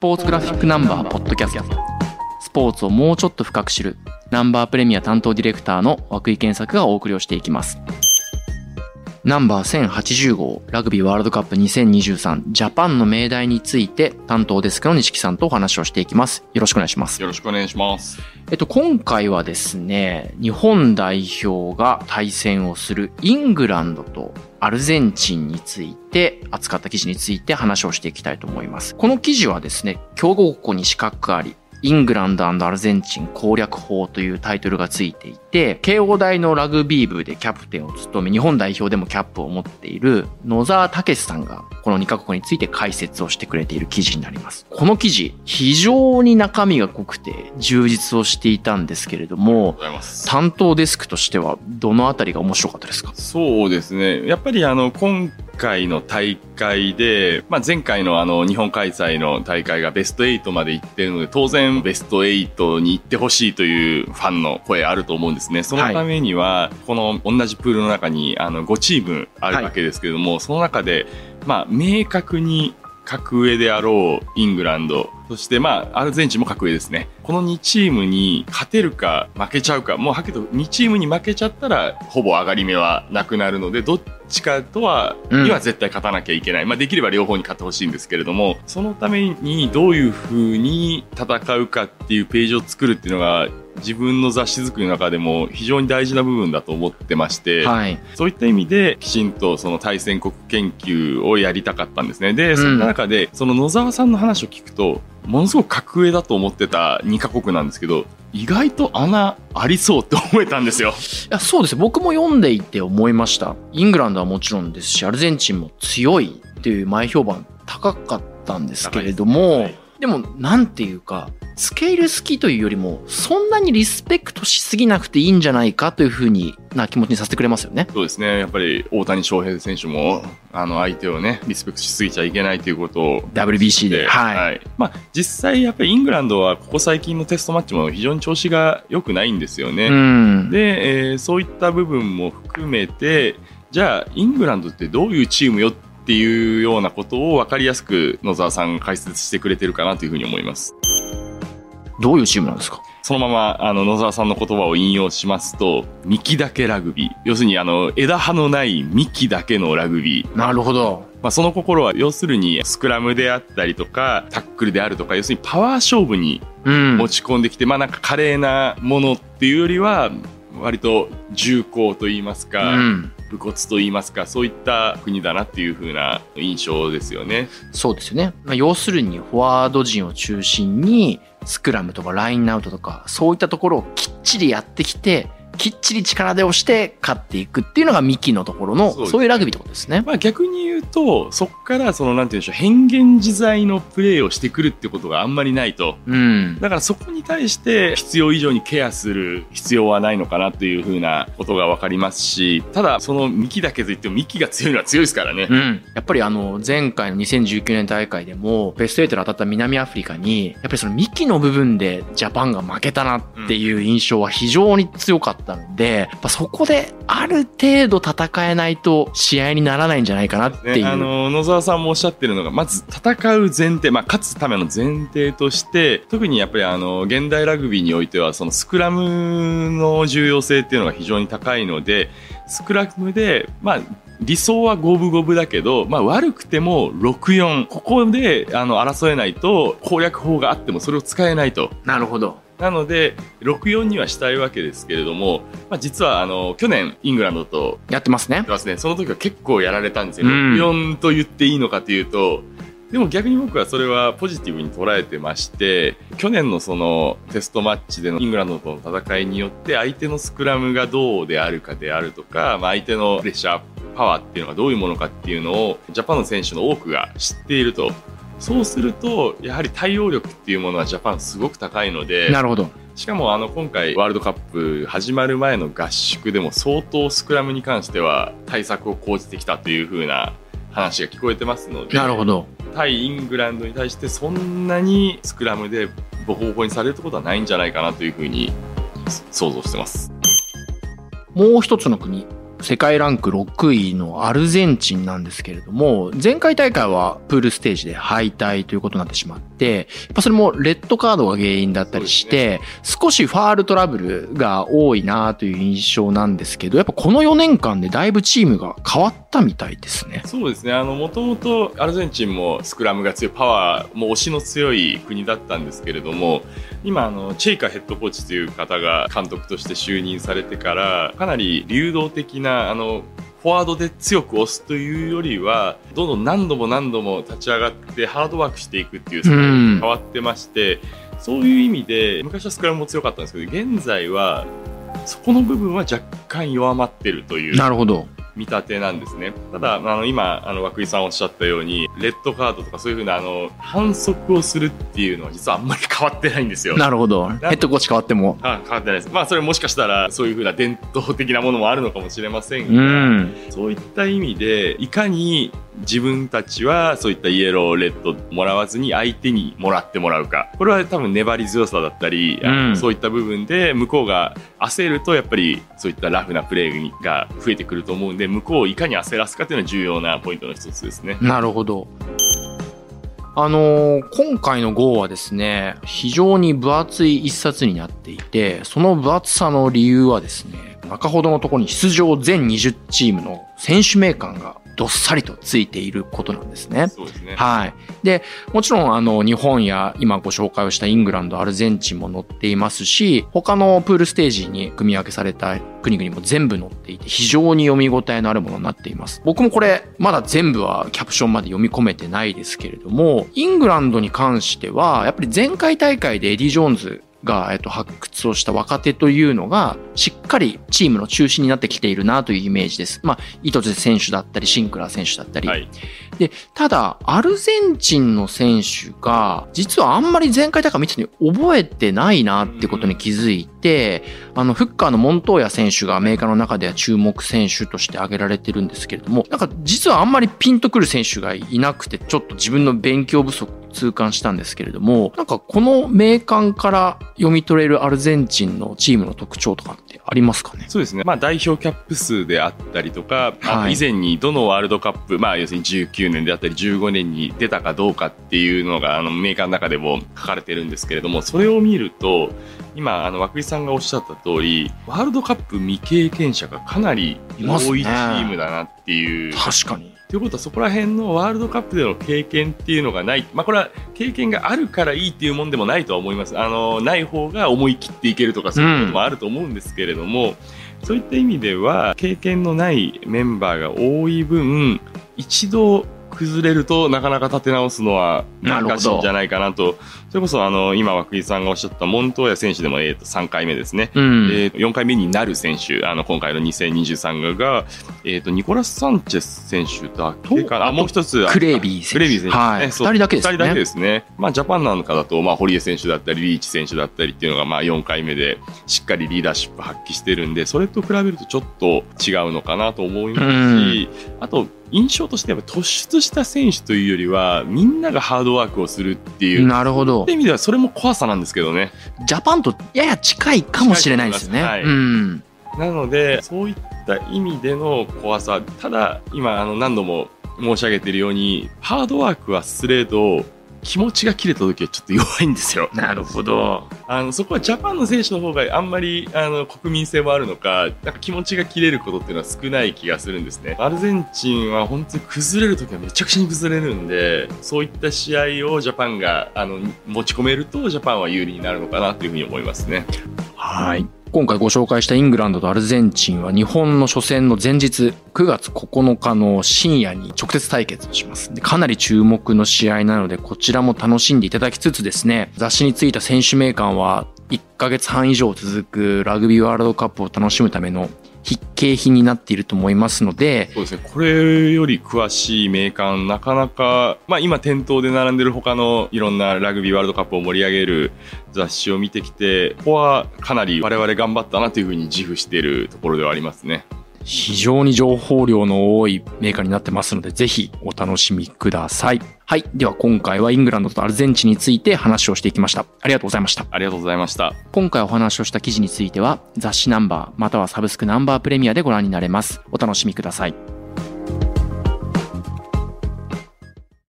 ポーツグラフィックナンバーポッドキャスト。スポーツをもうちょっと深く知るナンバープレミア担当ディレクターの涌井健作がお送りをしていきます。ナンバー1080号ラグビーワールドカップ2023ジャパンの命題について担当デスクの西木さんとお話をしていきますよろしくお願いしますよろしくお願いします。えっと、今回はですね、日本代表が対戦をするイングランドとアルゼンチンについて、扱った記事について話をしていきたいと思います。この記事はですね、強豪国に資格あり、イングランドアルゼンチン攻略法というタイトルがついていて、慶応大のラグビー部でキャプテンを務め、日本代表でもキャップを持っている野沢武さんが、この2カ国について解説をしてくれている記事になります。この記事、非常に中身が濃くて充実をしていたんですけれども。担当デスクとしてはどのあたりが面白かったですか？そうですね。やっぱりあの、今回の大会で、まあ、前回のあの、日本開催の大会がベスト8まで行ってるので、当然ベスト8に行ってほしいというファンの声あると思うんですね。そのためには、この同じプールの中にあの、5チームあるわけですけれども、その中で、まあ、明確に格上であろうイングランド、そしてまあ、アルゼンチンも格上ですね。この2チームに勝てるか負けちゃうか、もうはっきりと2チームに負けちゃったら、ほぼ上がり目はなくなるので、どっちかとは、うんには絶対勝たなきゃいけない。まあ、できれば両方に勝ってほしいんですけれども、そのためにどういう風に戦うかっていうページを作るっていうのが、自分の雑誌作りの中でも非常に大事な部分だと思ってまして、はい。そういった意味で、きちんとその対戦国研究をやりたかったんですね。で、そんな中で、その野沢さんの話を聞くと、ものすごく格上だと思ってた2カ国なんですけど、意外と穴ありそうって思えたんですよ。いやそうです僕も読んでいて思いました。イングランドはもちろんですし、アルゼンチンも強いっていう前評判高かったんですけれども、はいでも、なんていうか、スケール好きというよりも、そんなにリスペクトしすぎなくていいんじゃないかというふうにな気持ちにさせてくれますよね。そうですね。やっぱり大谷翔平選手も、あの、相手をね、リスペクトしすぎちゃいけないということを WBC で。はい。はい。まあ、実際やっぱりイングランドはここ最近のテストマッチも非常に調子が良くないんですよね。うん。で、えーそういった部分も含めて、じゃあ、イングランドってどういうチームよっていうようなことを分かりやすく野沢さんが解説してくれてるかなというふうに思います。どういうチームなんですか？そのまま、あの、野沢さんの言葉を引用しますと、幹だけラグビー。要するに、あの、枝葉のない幹だけのラグビー。なるほど。まあ、その心は、要するに、スクラムであったりとか、タックルであるとか、要するにパワー勝負にうん。持ち込んできて、まあなんか華麗なものっていうよりは、割と重厚と言いますか、うん。武骨と言いますか、そういった国だなっていう風な印象ですよね。そうですよね。まあ、要するにフォワード陣を中心にスクラムとかラインアウトとかそういったところをきっちりやってきてきっちり力で押して勝っていくっていうのがミキのところのそういうラグビーってことですね。まあ逆に言うと、そこからそのなんて言うんでしょう、変幻自在のプレーをしてくるってことがあんまりないと。うん。だからそこに対して必要以上にケアする必要はないのかなという風なことがわかりますし、ただその幹だけといっても幹が強いのは強いですからね。うん、やっぱりあの前回の2019年大会でもベスト8で当たった南アフリカにやっぱりその幹の部分でジャパンが負けたなっていう印象は非常に強かったので、やっぱそこである程度戦えないと試合にならないんじゃないかなっていう。ね、あの野沢さんもおっしゃってるのがまず戦う前提、まあ、勝つための前提として特にやっぱりあの現代ラグビーにおいてはそのスクラムの重要性っていうのが非常に高いのでスクラムで、まあ、理想は五分五分だけど、まあ、悪くても6-4ここであの争えないと攻略法があってもそれを使えないと。なるほど。なので、6-4にはしたいわけですけれども、まあ、実はあの去年、イングランドとやってますねやって。ますね、その時は結構やられたんですよ、うん6-4と言っていいのかというと、でも逆に僕はそれはポジティブに捉えてまして、去年のそのテストマッチでのイングランドとの戦いによって、相手のスクラムがどうであるかであるとか、まあ、相手のプレッシャー、パワーっていうのがどういうものかっていうのを、ジャパンの選手の多くが知っていると。そうすると、やはり対応力っていうものはジャパンすごく高いので、なるほど。しかもあの今回ワールドカップ始まる前の合宿でも相当スクラムに関しては対策を講じてきたという風な話が聞こえてますのでなるほど。対イングランドに対してそんなにスクラムでボコボコにされるってことはないんじゃないかなという風に想像してます。もう一つの国、世界ランク6位のアルゼンチンなんですけれども、前回大会はプールステージで敗退ということになってしまって、やっぱそれもレッドカードが原因だったりして、ね、少しファールトラブルが多いなという印象なんですけど、やっぱこの4年間でだいぶチームが変わったみたいですね。そうですね。あの、もともとアルゼンチンもスクラムが強い、パワーも押しの強い国だったんですけれども、今、あの、チェイカヘッドコーチという方が監督として就任されてから、かなり流動的な、あの、フォワードで強く押すというよりは、どんどん何度も何度も立ち上がってハードワークしていくっていうスタイルに変わってまして、そういう意味で、昔はスクラムも強かったんですけど、現在は、そこの部分は若干弱まってるという。なるほど。見立てなんですね。ただ、あの、今、あの、涌井さんおっしゃったように、レッドカードとかそういうふうな、あの、反則をするっていうのは実はあんまり変わってないんですよ。なるほど。ヘッドコーチ変わっても。あ変わってないです。まあ、それもしかしたら、そういうふうな伝統的なものもあるのかもしれませんが、うん、そういった意味で、いかに自分たちはそういったイエロー、レッドもらわずに相手にもらってもらうか。これは多分粘り強さだったり、うん、そういった部分で向こうが焦るとやっぱりそういったラフなプレーが増えてくると思うんで、向こうをいかに焦らすかというのは重要なポイントの一つですね。なるほど。あのー、今回の号はですね、非常に分厚い一冊になっていて、その分厚さの理由はですね、中ほどのところに出場全20チームの選手名鑑がどっさりとついていることなんですね。そうですね。はい。で、もちろん、あの、日本や今ご紹介をしたイングランド、アルゼンチンも載っていますし、他のプールステージに組み分けされた国々も全部載っていて、非常に読み応えのあるものになっています。僕もこれ、まだ全部はキャプションまで読み込めてないですけれども、イングランドに関しては、やっぱり前回大会でエディ・ジョーンズが、えっと、発掘をした若手というのが、しっかりチームの中心になってきているなというイメージです。まあ、糸津選手だったり、シンクラー選手だったり。はい、で、ただ、アルゼンチンの選手が、実はあんまり前回大会見てて覚えてないなってことに気づいて、あの、フッカーのモントーヤ選手がアメリカの中では注目選手として挙げられてるんですけれども、なんか実はあんまりピンとくる選手がいなくて、ちょっと自分の勉強不足痛感したんですけれども、なんかこの名鑑から読み取れるアルゼンチンのチームの特徴とかってありますかね？そうですね。まあ代表キャップ数であったりとか、はい、以前にどのワールドカップ、まあ要するに19年であったり15年に出たかどうかっていうのがあのメーカーの中でも書かれてるんですけれども、それを見ると、今、あの、涌井さんがおっしゃった通り、ワールドカップ未経験者がかなり多いチームだなっていう。確かに。ということはそこら辺のワールドカップでの経験っていうのがない、まあ、これは経験があるからいいっていうもんでもないとは思いますあのない方が思い切っていけるとかそういうこともあると思うんですけれども、うん、そういった意味では経験のないメンバーが多い分一度崩れるとなかなか立て直すのは難しいんじゃないかなと。それこそあの、今、涌井さんがおっしゃったモントーヤ選手でも、えっ、と、3回目ですね。うん、えー、4回目になる選手、あの、今回の2023が、えっ、ー、と、ニコラス・サンチェス選手だけかな。もう一つ。クレービー選手、ね。はい。二人だけですね。二人だけですね。まあ、ジャパンなんかだと、まあ、堀江選手だったり、リーチ選手だったりっていうのが、まあ、4回目で、しっかりリーダーシップ発揮してるんで、それと比べるとちょっと違うのかなと思いますし、あと、印象としては突出した選手というよりはみんながハードワークをするっていうなるほどって意味ではそれも怖さなんですけどね。ジャパンとやや近いかもしれないですね、はい、うん、なのでそういった意味での怖さただ今あの何度も申し上げているようにハードワークはすれど気持ちが切れた時はちょっと弱いんですよ。なるほど。あの、そこはジャパンの選手の方があんまり、あの、国民性もあるのか、なんか気持ちが切れることっていうのは少ない気がするんですね。アルゼンチンは本当に崩れる時はめちゃくちゃに崩れるんで、そういった試合をジャパンが、あの、持ち込めると、ジャパンは有利になるのかなというふうに思いますね。はい。今回ご紹介したイングランドとアルゼンチンは日本の初戦の前日9月9日の深夜に直接対決します。かなり注目の試合なのでこちらも楽しんでいただきつつですね、雑誌についた選手名鑑は1ヶ月半以上続くラグビーワールドカップを楽しむための必景品になっていると思いますので。そうですね。これより詳しいメーカー、なかなか、まあ今店頭で並んでる他のいろんなラグビーワールドカップを盛り上げる雑誌を見てきて、ここはかなり我々頑張ったなというふうに自負しているところではありますね。非常に情報量の多いメーカーになってますので、ぜひお楽しみください。はい。では今回はイングランドとアルゼンチンについて話をしていきました。ありがとうございました。ありがとうございました。今回お話をした記事については、雑誌ナンバー、またはサブスクナンバープレミアでご覧になれます。お楽しみください。